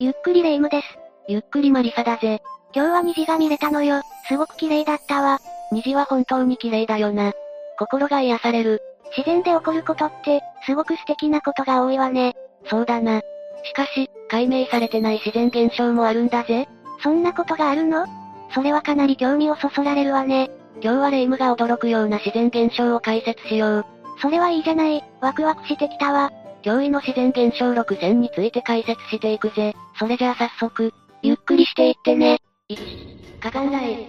ゆっくりレ夢ムです。ゆっくりマリサだぜ。今日は虹が見れたのよ。すごく綺麗だったわ。虹は本当に綺麗だよな。心が癒される。自然で起こることって、すごく素敵なことが多いわね。そうだな。しかし、解明されてない自然現象もあるんだぜ。そんなことがあるの？それはかなり興味をそそられるわね。今日はレ夢ムが驚くような自然現象を解説しよう。それはいいじゃない。ワクワクしてきたわ。驚異の自然現象6選について解説していくぜ。それじゃあ早速、ゆっくりしていってね。1、火山雷。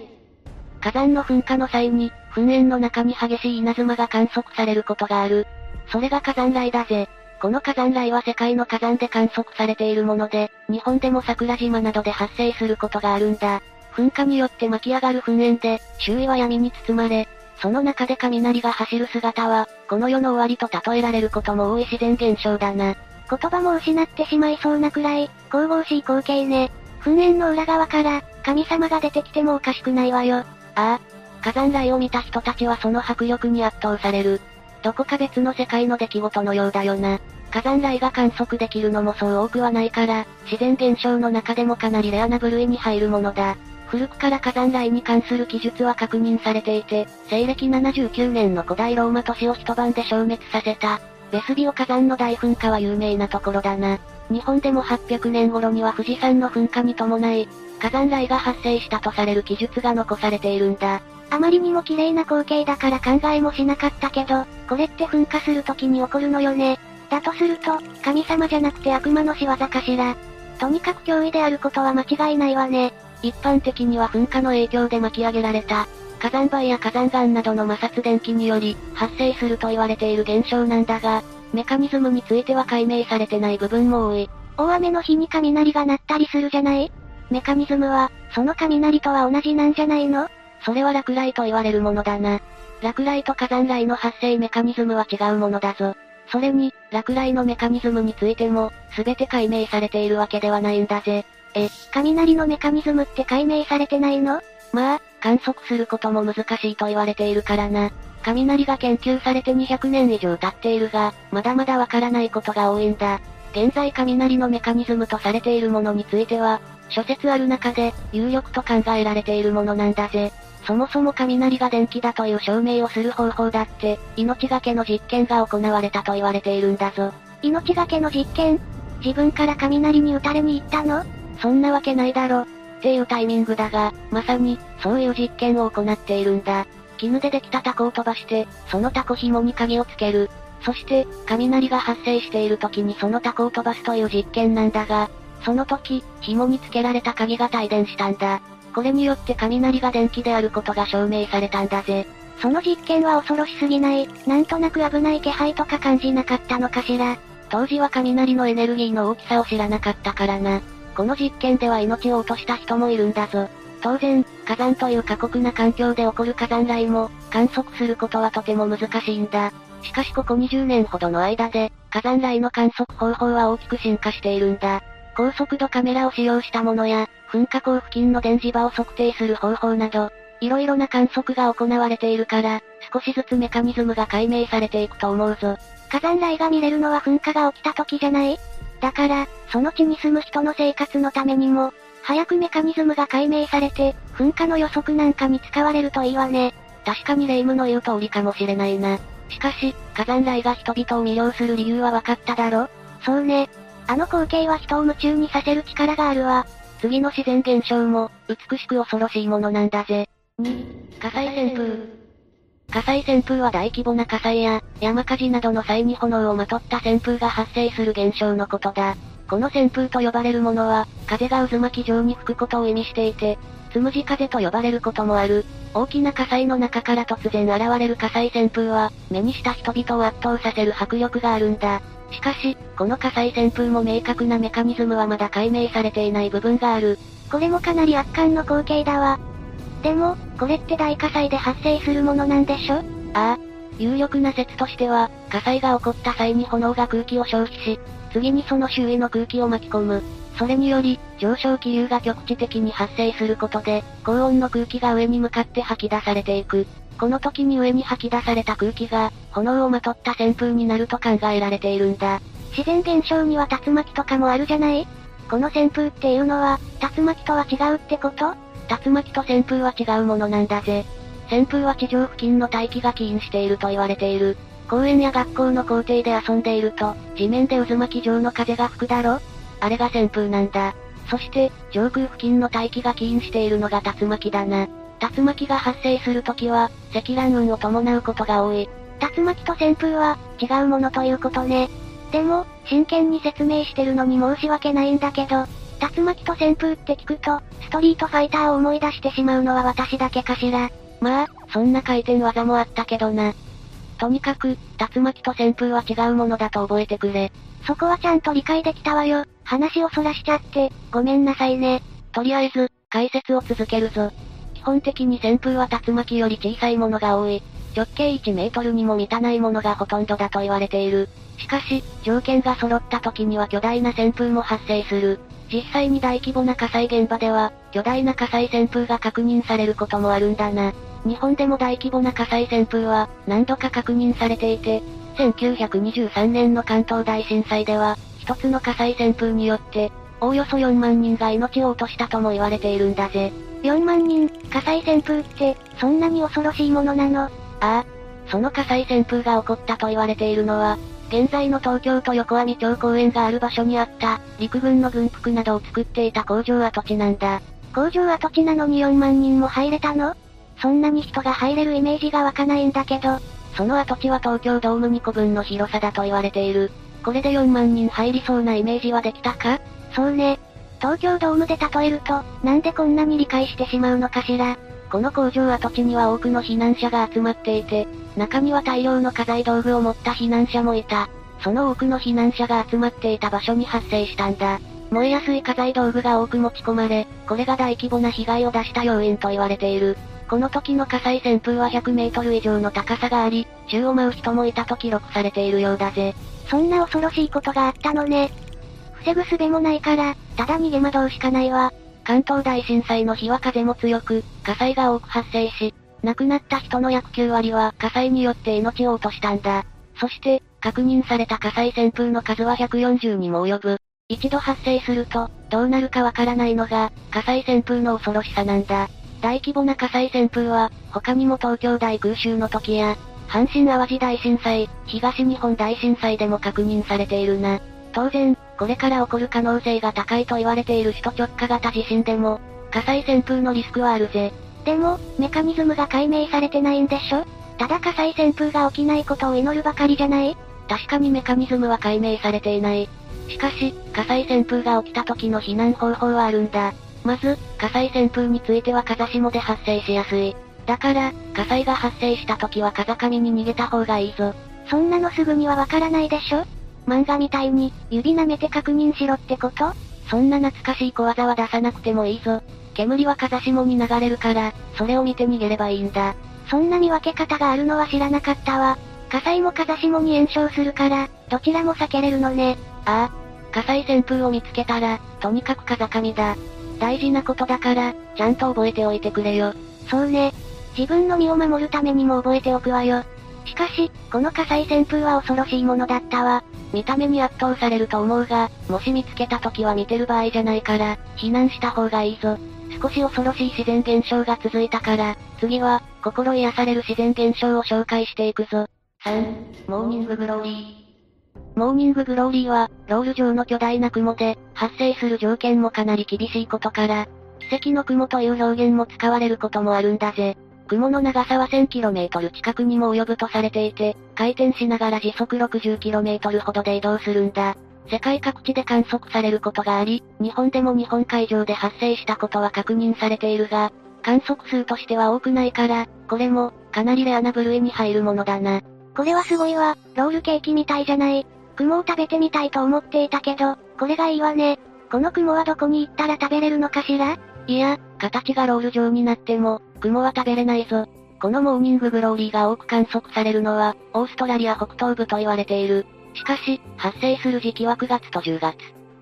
火山の噴火の際に、噴煙の中に激しい稲妻が観測されることがある。それが火山雷だぜ。この火山雷は世界の火山で観測されているもので、日本でも桜島などで発生することがあるんだ。噴火によって巻き上がる噴煙で、周囲は闇に包まれ、その中で雷が走る姿は、この世の終わりと例えられることも多い自然現象だな。言葉も失ってしまいそうなくらい、神々しい光景ね。噴煙の裏側から、神様が出てきてもおかしくないわよ。ああ。火山雷を見た人たちはその迫力に圧倒される。どこか別の世界の出来事のようだよな。火山雷が観測できるのもそう多くはないから、自然現象の中でもかなりレアな部類に入るものだ。古くから火山雷に関する記述は確認されていて、西暦79年の古代ローマ都市を一晩で消滅させた、ベスビオ火山の大噴火は有名なところだな。日本でも800年頃には富士山の噴火に伴い、火山雷が発生したとされる記述が残されているんだ。あまりにも綺麗な光景だから考えもしなかったけど、これって噴火する時に起こるのよね。だとすると、神様じゃなくて悪魔の仕業かしら。とにかく脅威であることは間違いないわね。一般的には噴火の影響で巻き上げられた、火山灰や火山岩などの摩擦電気により、発生すると言われている現象なんだが、メカニズムについては解明されてない部分も多い。大雨の日に雷が鳴ったりするじゃない？メカニズムは、その雷とは同じなんじゃないの？それは落雷と言われるものだな。落雷と火山雷の発生メカニズムは違うものだぞ。それに、落雷のメカニズムについても、すべて解明されているわけではないんだぜ。え、雷のメカニズムって解明されてないの？まあ、観測することも難しいと言われているからな。雷が研究されて200年以上経っているが、まだまだわからないことが多いんだ。現在雷のメカニズムとされているものについては、諸説ある中で、有力と考えられているものなんだぜ。そもそも雷が電気だという証明をする方法だって、命がけの実験が行われたと言われているんだぞ。命がけの実験？自分から雷に打たれに行ったの？そんなわけないだろ。っていうタイミングだが、まさに、そういう実験を行っているんだ。絹でできたタコを飛ばして、そのタコ紐に鍵をつける。そして、雷が発生している時にそのタコを飛ばすという実験なんだが、その時、紐につけられた鍵が帯電したんだ。これによって雷が電気であることが証明されたんだぜ。その実験は恐ろしすぎない、なんとなく危ない気配とか感じなかったのかしら。当時は雷のエネルギーの大きさを知らなかったからな。この実験では命を落とした人もいるんだぞ。当然、火山という過酷な環境で起こる火山雷も、観測することはとても難しいんだ。しかしここ20年ほどの間で、火山雷の観測方法は大きく進化しているんだ。高速度カメラを使用したものや、噴火口付近の電磁場を測定する方法など、いろいろな観測が行われているから、少しずつメカニズムが解明されていくと思うぞ。火山雷が見れるのは噴火が起きた時じゃない？だから、その地に住む人の生活のためにも、早くメカニズムが解明されて、噴火の予測なんかに使われるといいわね。確かにレイムの言う通りかもしれないな。しかし、火山雷が人々を魅了する理由は分かっただろ？そうね。あの光景は人を夢中にさせる力があるわ。次の自然現象も、美しく恐ろしいものなんだぜ。2、火災旋風。火災旋風は大規模な火災や、山火事などの際に炎をまとった旋風が発生する現象のことだ。この旋風と呼ばれるものは、風が渦巻き状に吹くことを意味していて、つむじ風と呼ばれることもある。大きな火災の中から突然現れる火災旋風は、目にした人々を圧倒させる迫力があるんだ。しかし、この火災旋風も明確なメカニズムはまだ解明されていない部分がある。これもかなり圧巻の光景だわ。でも、これって大火災で発生するものなんでしょ？ああ。有力な説としては、火災が起こった際に炎が空気を消費し、次にその周囲の空気を巻き込む。それにより、上昇気流が局地的に発生することで、高温の空気が上に向かって吐き出されていく。この時に上に吐き出された空気が、炎をまとった旋風になると考えられているんだ。自然現象には竜巻とかもあるじゃない？この旋風っていうのは、竜巻とは違うってこと？竜巻と旋風は違うものなんだぜ。旋風は地上付近の大気が起因していると言われている。公園や学校の校庭で遊んでいると、地面で渦巻き状の風が吹くだろあれが旋風なんだ。そして、上空付近の大気が起因しているのが竜巻だな。竜巻が発生するときは、積乱雲を伴うことが多い。竜巻と旋風は、違うものということね。でも、真剣に説明してるのに申し訳ないんだけど、竜巻と旋風って聞くと、ストリートファイターを思い出してしまうのは私だけかしら。まあ、そんな回転技もあったけどな。とにかく、竜巻と旋風は違うものだと覚えてくれ。そこはちゃんと理解できたわよ。話をそらしちゃって、ごめんなさいね。とりあえず、解説を続けるぞ。基本的に旋風は竜巻より小さいものが多い。直径1メートルにも満たないものがほとんどだと言われている。しかし、条件が揃った時には巨大な旋風も発生する。実際に大規模な火災現場では、巨大な火災旋風が確認されることもあるんだな。日本でも大規模な火災旋風は、何度か確認されていて、1923年の関東大震災では、一つの火災旋風によって、おおよそ4万人が命を落としたとも言われているんだぜ。4万人、火災旋風って、そんなに恐ろしいものなの？ああ。その火災旋風が起こったと言われているのは、現在の東京都横網町公園がある場所にあった、陸軍の軍服などを作っていた工場跡地なんだ。工場跡地なのに4万人も入れたの？そんなに人が入れるイメージが湧かないんだけど。その跡地は東京ドーム2個分の広さだと言われている。これで4万人入りそうなイメージはできたか？そうね。東京ドームで例えると、なんでこんなに理解してしまうのかしら。この工場跡地には多くの避難者が集まっていて、中には大量の家財道具を持った避難者もいた。その多くの避難者が集まっていた場所に発生したんだ。燃えやすい家財道具が多く持ち込まれ、これが大規模な被害を出した要因と言われている。この時の火災旋風は100メートル以上の高さがあり、宙を舞う人もいたと記録されているようだぜ。そんな恐ろしいことがあったのね。防ぐ術もないから、ただ逃げ惑うしかないわ。関東大震災の日は風も強く、火災が多く発生し、亡くなった人の約9割は火災によって命を落としたんだ。そして、確認された火災旋風の数は140にも及ぶ。一度発生すると、どうなるかわからないのが、火災旋風の恐ろしさなんだ。大規模な火災旋風は、他にも東京大空襲の時や、阪神淡路大震災、東日本大震災でも確認されているな。当然、これから起こる可能性が高いと言われている首都直下型地震でも、火災旋風のリスクはあるぜ。でも、メカニズムが解明されてないんでしょ？ただ火災旋風が起きないことを祈るばかりじゃない？確かにメカニズムは解明されていない。しかし、火災旋風が起きた時の避難方法はあるんだ。まず、火災旋風については風下で発生しやすい。だから、火災が発生した時は風上に逃げた方がいいぞ。そんなのすぐにはわからないでしょ？漫画みたいに、指舐めて確認しろってこと？そんな懐かしい小技は出さなくてもいいぞ。煙は風下に流れるから、それを見て逃げればいいんだ。そんな見分け方があるのは知らなかったわ。火災も風下に炎症するから、どちらも避けれるのね。ああ。火災旋風を見つけたら、とにかく風上だ。大事なことだから、ちゃんと覚えておいてくれよ。そうね。自分の身を守るためにも覚えておくわよ。しかし、この火災旋風は恐ろしいものだったわ。見た目に圧倒されると思うが、もし見つけた時は見てる場合じゃないから、避難した方がいいぞ。少し恐ろしい自然現象が続いたから、次は、心癒される自然現象を紹介していくぞ。3、モーニンググローリー。モーニンググローリーは、ロール状の巨大な雲で、発生する条件もかなり厳しいことから、奇跡の雲という表現も使われることもあるんだぜ。雲の長さは 1000km 近くにも及ぶとされていて、回転しながら時速 60km ほどで移動するんだ。世界各地で観測されることがあり、日本でも日本海上で発生したことは確認されているが、観測数としては多くないから、これも、かなりレアな部類に入るものだな。これはすごいわ、ロールケーキみたいじゃない。雲を食べてみたいと思っていたけど、これがいいわね。この雲はどこに行ったら食べれるのかしら？いや、形がロール状になっても、雲は食べれないぞ。このモーニンググローリーが多く観測されるのは、オーストラリア北東部と言われている。しかし、発生する時期は9月と10月。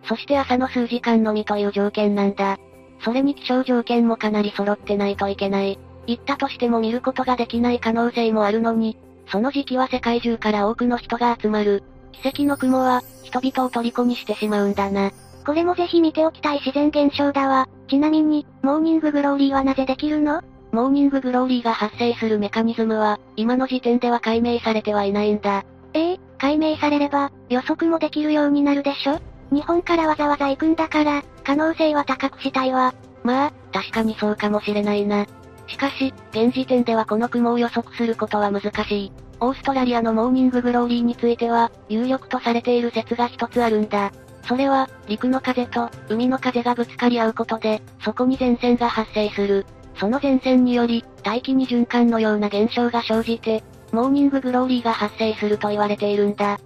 そして朝の数時間のみという条件なんだ。それに気象条件もかなり揃ってないといけない。行ったとしても見ることができない可能性もあるのに、その時期は世界中から多くの人が集まる。奇跡の雲は、人々を虜にしてしまうんだな。これもぜひ見ておきたい自然現象だわ。ちなみに、モーニンググローリーはなぜできるの？モーニンググローリーが発生するメカニズムは、今の時点では解明されてはいないんだ。ええー、解明されれば、予測もできるようになるでしょ？日本からわざわざ行くんだから、可能性は高くしたいわ。まあ、確かにそうかもしれないな。しかし、現時点ではこの雲を予測することは難しい。オーストラリアのモーニンググローリーについては、有力とされている説が一つあるんだ。それは、陸の風と海の風がぶつかり合うことで、そこに前線が発生する。その前線により、大気に循環のような現象が生じて、モーニンググローリーが発生すると言われているんだ。ん？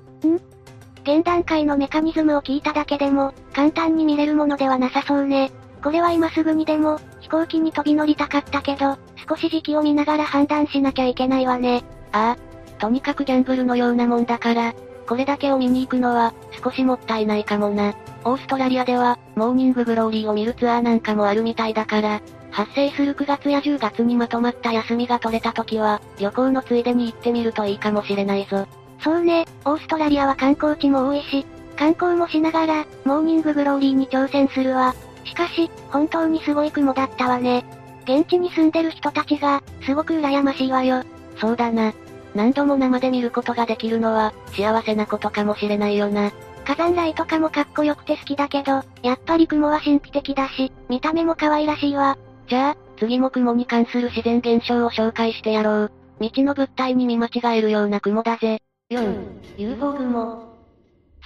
現段階のメカニズムを聞いただけでも、簡単に見れるものではなさそうね。これは今すぐにでも、飛行機に飛び乗りたかったけど、少し時期を見ながら判断しなきゃいけないわね。ああ。とにかくギャンブルのようなもんだから、これだけを見に行くのは、少しもったいないかもな。オーストラリアでは、モーニンググローリーを見るツアーなんかもあるみたいだから、発生する9月や10月にまとまった休みが取れた時は、旅行のついでに行ってみるといいかもしれないぞ。そうね、オーストラリアは観光地も多いし、観光もしながら、モーニンググローリーに挑戦するわ。しかし、本当にすごい雲だったわね。現地に住んでる人たちが、すごく羨ましいわよ。そうだな。何度も生で見ることができるのは、幸せなことかもしれないよな。火山雷とかもかっこよくて好きだけど、やっぱり雲は神秘的だし、見た目も可愛らしいわ。じゃあ、次も雲に関する自然現象を紹介してやろう。道の物体に見間違えるような雲だぜ。4、UFO 雲。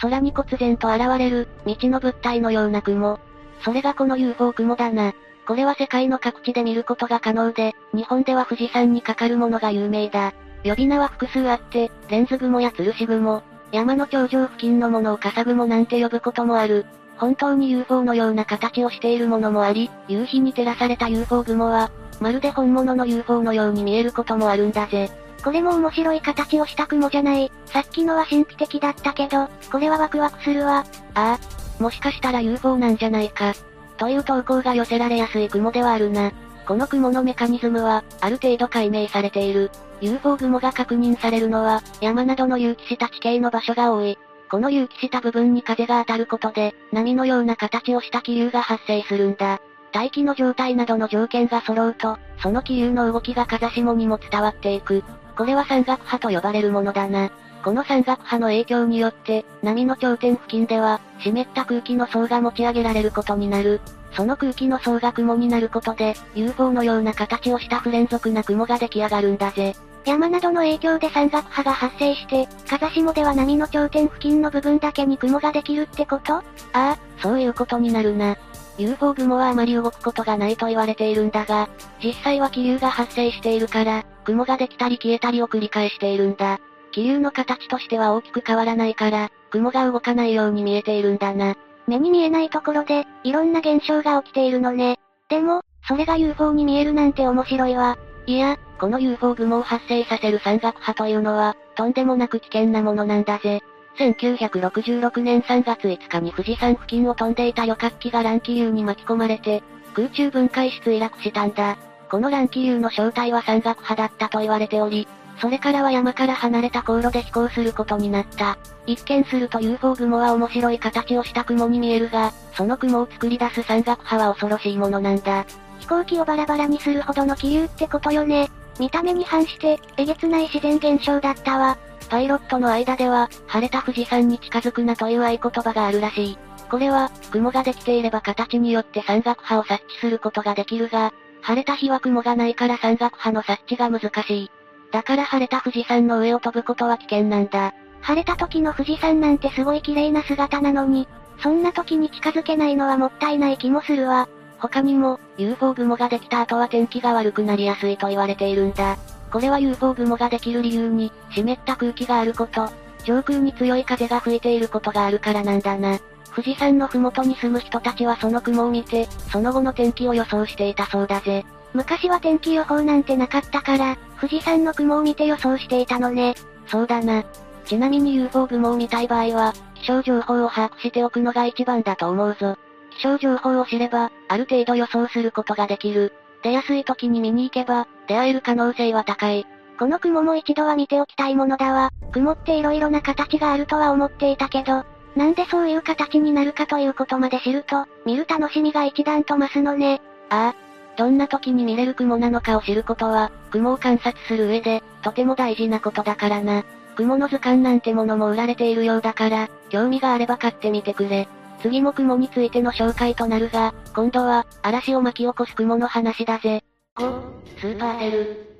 空に忽然と現れる、道の物体のような雲。それがこの UFO 雲だな。これは世界の各地で見ることが可能で、日本では富士山にかかるものが有名だ。呼び名は複数あって、レンズ雲や吊るし雲、山の頂上付近のものを笠雲なんて呼ぶこともある。本当に UFO のような形をしているものもあり、夕日に照らされた UFO 雲は、まるで本物の UFO のように見えることもあるんだぜ。これも面白い形をした雲じゃない。さっきのは神秘的だったけど、これはワクワクするわ。ああ。もしかしたら UFO なんじゃないか。という投稿が寄せられやすい雲ではあるな。この雲のメカニズムは、ある程度解明されている。UFO 雲が確認されるのは、山などの隆起した地形の場所が多い。この隆起した部分に風が当たることで、波のような形をした気流が発生するんだ。大気の状態などの条件が揃うと、その気流の動きが風下にも伝わっていく。これは山岳波と呼ばれるものだな。この山岳波の影響によって、波の頂点付近では、湿った空気の層が持ち上げられることになる。その空気の層が雲になることで、UFO のような形をした不連続な雲が出来上がるんだぜ。山などの影響で山岳波が発生して、風下では波の頂点付近の部分だけに雲ができるってこと？ああ、そういうことになるな。UFO 雲はあまり動くことがないと言われているんだが、実際は気流が発生しているから、雲ができたり消えたりを繰り返しているんだ。気流の形としては大きく変わらないから、雲が動かないように見えているんだな。目に見えないところで、いろんな現象が起きているのね。でも、それが UFO に見えるなんて面白いわ。いや、この UFO 雲を発生させる山岳波というのは、とんでもなく危険なものなんだぜ。1966年3月5日に富士山付近を飛んでいた旅客機が乱気流に巻き込まれて、空中分解し墜落したんだ。この乱気流の正体は山岳波だったと言われており、それからは山から離れた航路で飛行することになった。一見すると UFO 雲は面白い形をした雲に見えるが、その雲を作り出す山岳波は恐ろしいものなんだ。飛行機をバラバラにするほどの気流ってことよね。見た目に反して、えげつない自然現象だったわ。パイロットの間では、晴れた富士山に近づくなという合言葉があるらしい。これは、雲ができていれば形によって山岳波を察知することができるが、晴れた日は雲がないから山岳波の察知が難しい。だから晴れた富士山の上を飛ぶことは危険なんだ。晴れた時の富士山なんてすごい綺麗な姿なのに、そんな時に近づけないのはもったいない気もするわ。他にも、UFO 雲ができた後は天気が悪くなりやすいと言われているんだ。これは UFO 雲ができる理由に、湿った空気があること、上空に強い風が吹いていることがあるからなんだな。富士山の麓に住む人たちはその雲を見て、その後の天気を予想していたそうだぜ。昔は天気予報なんてなかったから、富士山の雲を見て予想していたのね。そうだな。ちなみに UFO 雲を見たい場合は、気象情報を把握しておくのが一番だと思うぞ。気象情報を知れば、ある程度予想することができる。出やすい時に見に行けば、出会える可能性は高い。この雲も一度は見ておきたいものだわ。雲って色々な形があるとは思っていたけど、なんでそういう形になるかということまで知ると、見る楽しみが一段と増すのね。ああ。どんな時に見れる雲なのかを知ることは、雲を観察する上で、とても大事なことだからな。雲の図鑑なんてものも売られているようだから、興味があれば買ってみてくれ。次も雲についての紹介となるが、今度は、嵐を巻き起こす雲の話だぜ。5、スーパーセル。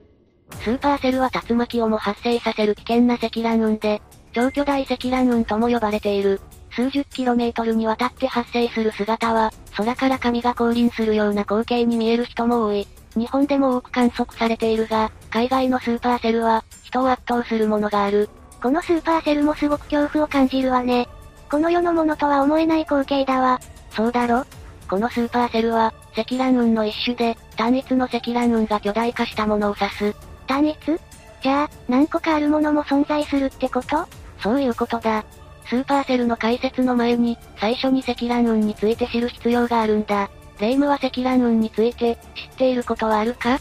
スーパーセルは竜巻をも発生させる危険な積乱雲で、超巨大積乱雲とも呼ばれている。数十キロメートルにわたって発生する姿は、空から神が降臨するような光景に見える人も多い。日本でも多く観測されているが、海外のスーパーセルは、人を圧倒するものがある。このスーパーセルもすごく恐怖を感じるわね。この世のものとは思えない光景だわ。そうだろ？このスーパーセルは、積乱雲の一種で、単一の積乱雲が巨大化したものを指す。単一？じゃあ、何個かあるものも存在するってこと？そういうことだ。スーパーセルの解説の前に、最初に積乱雲について知る必要があるんだ。レイムは積乱雲について、知っていることはあるか？ん？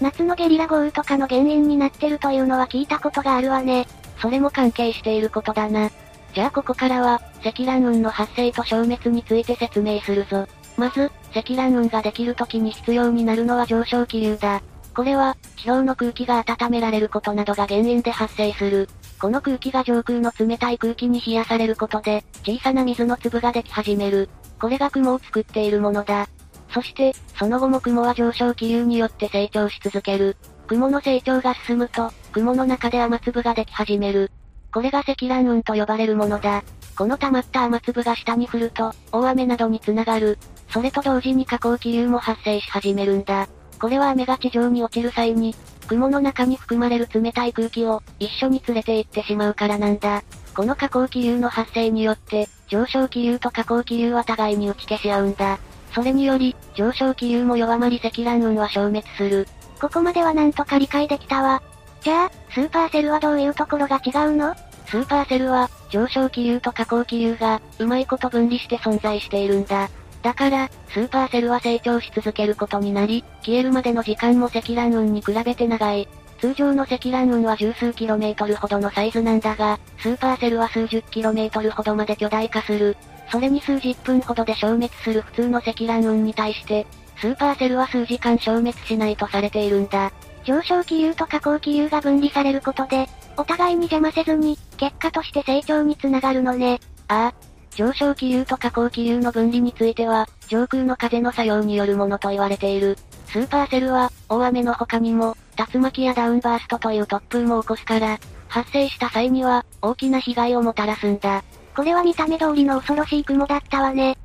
夏のゲリラ豪雨とかの原因になってるというのは聞いたことがあるわね。それも関係していることだな。じゃあここからは、積乱雲の発生と消滅について説明するぞ。まず、積乱雲ができる時に必要になるのは上昇気流だ。これは、地表の空気が温められることなどが原因で発生する。この空気が上空の冷たい空気に冷やされることで、小さな水の粒ができ始める。これが雲を作っているものだ。そして、その後も雲は上昇気流によって成長し続ける。雲の成長が進むと、雲の中で雨粒ができ始める。これが積乱雲と呼ばれるものだ。この溜まった雨粒が下に降ると、大雨などにつながる。それと同時に下降気流も発生し始めるんだ。これは雨が地上に落ちる際に、雲の中に含まれる冷たい空気を一緒に連れて行ってしまうからなんだ。この下降気流の発生によって、上昇気流と下降気流は互いに打ち消し合うんだ。それにより、上昇気流も弱まり積乱雲は消滅する。ここまではなんとか理解できたわ。じゃあ、スーパーセルはどういうところが違うの？スーパーセルは、上昇気流と下降気流が、うまいこと分離して存在しているんだ。だから、スーパーセルは成長し続けることになり、消えるまでの時間も積乱雲に比べて長い。通常の積乱雲は十数キロメートルほどのサイズなんだが、スーパーセルは数十キロメートルほどまで巨大化する。それに数十分ほどで消滅する普通の積乱雲に対して、スーパーセルは数時間消滅しないとされているんだ。上昇気流と下降気流が分離されることで、お互いに邪魔せずに、結果として成長につながるのね。ああ。上昇気流と下降気流の分離については、上空の風の作用によるものと言われている。スーパーセルは、大雨の他にも、竜巻やダウンバーストという突風も起こすから、発生した際には、大きな被害をもたらすんだ。これは見た目通りの恐ろしい雲だったわね。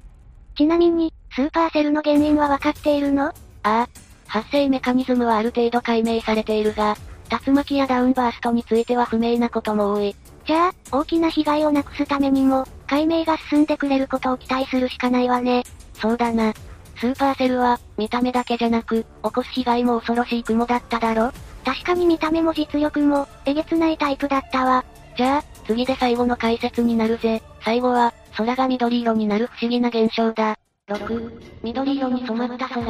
ちなみに、スーパーセルの原因はわかっているの？ああ。発生メカニズムはある程度解明されているが、竜巻やダウンバーストについては不明なことも多い。じゃあ、大きな被害をなくすためにも、解明が進んでくれることを期待するしかないわね。そうだな。スーパーセルは、見た目だけじゃなく、起こす被害も恐ろしい雲だっただろ？確かに見た目も実力も、えげつないタイプだったわ。じゃあ、次で最後の解説になるぜ。最後は、空が緑色になる不思議な現象だ。6、緑色に染まった空。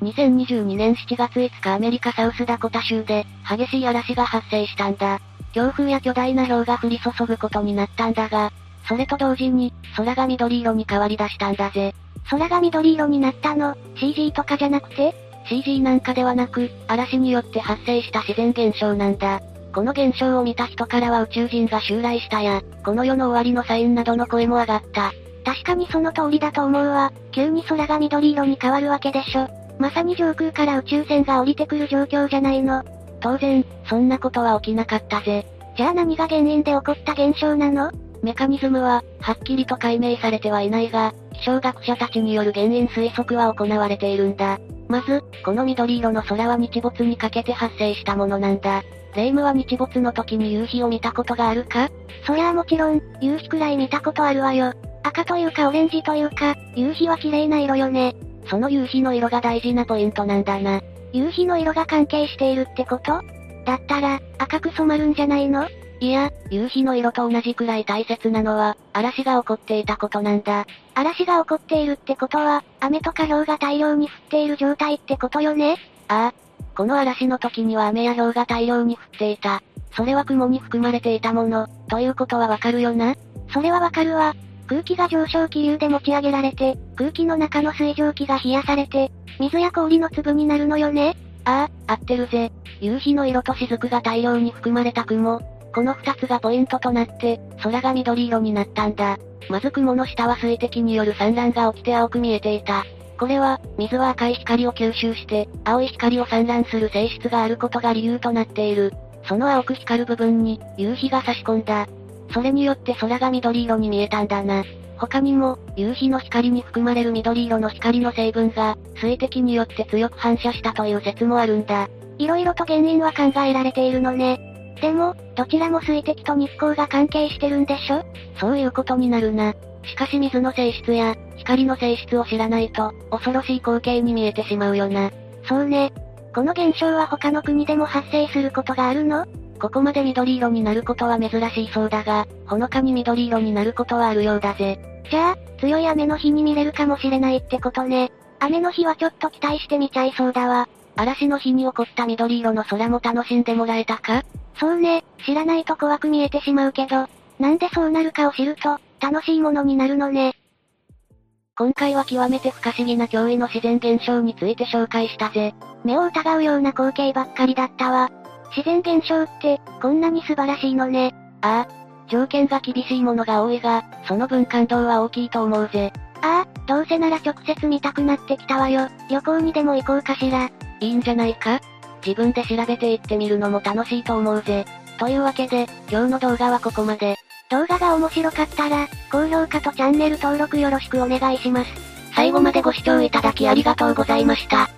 2022年7月5日アメリカサウスダコタ州で、激しい嵐が発生したんだ。強風や巨大な氷が降り注ぐことになったんだが、それと同時に、空が緑色に変わり出したんだぜ。空が緑色になったの、CG とかじゃなくて ?CG なんかではなく、嵐によって発生した自然現象なんだ。この現象を見た人からは宇宙人が襲来したや、この世の終わりのサインなどの声も上がった。確かにその通りだと思うわ。急に空が緑色に変わるわけでしょ。まさに上空から宇宙船が降りてくる状況じゃないの。当然、そんなことは起きなかったぜ。じゃあ何が原因で起こった現象なの？メカニズムは、はっきりと解明されてはいないが、気象学者たちによる原因推測は行われているんだ。まず、この緑色の空は日没にかけて発生したものなんだ。レイムは日没の時に夕日を見たことがあるか？そりゃあもちろん、夕日くらい見たことあるわよ。赤というかオレンジというか、夕日は綺麗な色よね。その夕日の色が大事なポイントなんだな。夕日の色が関係しているってこと？だったら、赤く染まるんじゃないの？いや、夕日の色と同じくらい大切なのは、嵐が起こっていたことなんだ。嵐が起こっているってことは、雨とか氷が大量に降っている状態ってことよね？ああ。この嵐の時には雨や氷が大量に降っていた。それは雲に含まれていたもの、ということはわかるよな？それはわかるわ。空気が上昇気流で持ち上げられて、空気の中の水蒸気が冷やされて、水や氷の粒になるのよね？ああ、合ってるぜ。夕日の色と雫が大量に含まれた雲。この二つがポイントとなって、空が緑色になったんだ。まず雲の下は水滴による産卵が起きて青く見えていた。これは、水は赤い光を吸収して、青い光を散乱する性質があることが理由となっている。その青く光る部分に、夕日が差し込んだ。それによって空が緑色に見えたんだな。他にも、夕日の光に含まれる緑色の光の成分が、水滴によって強く反射したという説もあるんだ。色々と原因は考えられているのね。でも、どちらも水滴と日光が関係してるんでしょ？そういうことになるな。しかし水の性質や、光の性質を知らないと、恐ろしい光景に見えてしまうよな。そうね。この現象は他の国でも発生することがあるの？ここまで緑色になることは珍しいそうだが、ほのかに緑色になることはあるようだぜ。じゃあ、強い雨の日に見れるかもしれないってことね。雨の日はちょっと期待してみちゃいそうだわ。嵐の日に起こった緑色の空も楽しんでもらえたか？そうね、知らないと怖く見えてしまうけど、なんでそうなるかを知ると、楽しいものになるのね。今回は極めて不可思議な驚異の自然現象について紹介したぜ。目を疑うような光景ばっかりだったわ。自然現象って、こんなに素晴らしいのね。ああ。条件が厳しいものが多いが、その分感動は大きいと思うぜ。ああ、どうせなら直接見たくなってきたわよ。旅行にでも行こうかしら。いいんじゃないか？自分で調べていってみるのも楽しいと思うぜ。というわけで、今日の動画はここまで。動画が面白かったら、高評価とチャンネル登録よろしくお願いします。最後までご視聴いただきありがとうございました。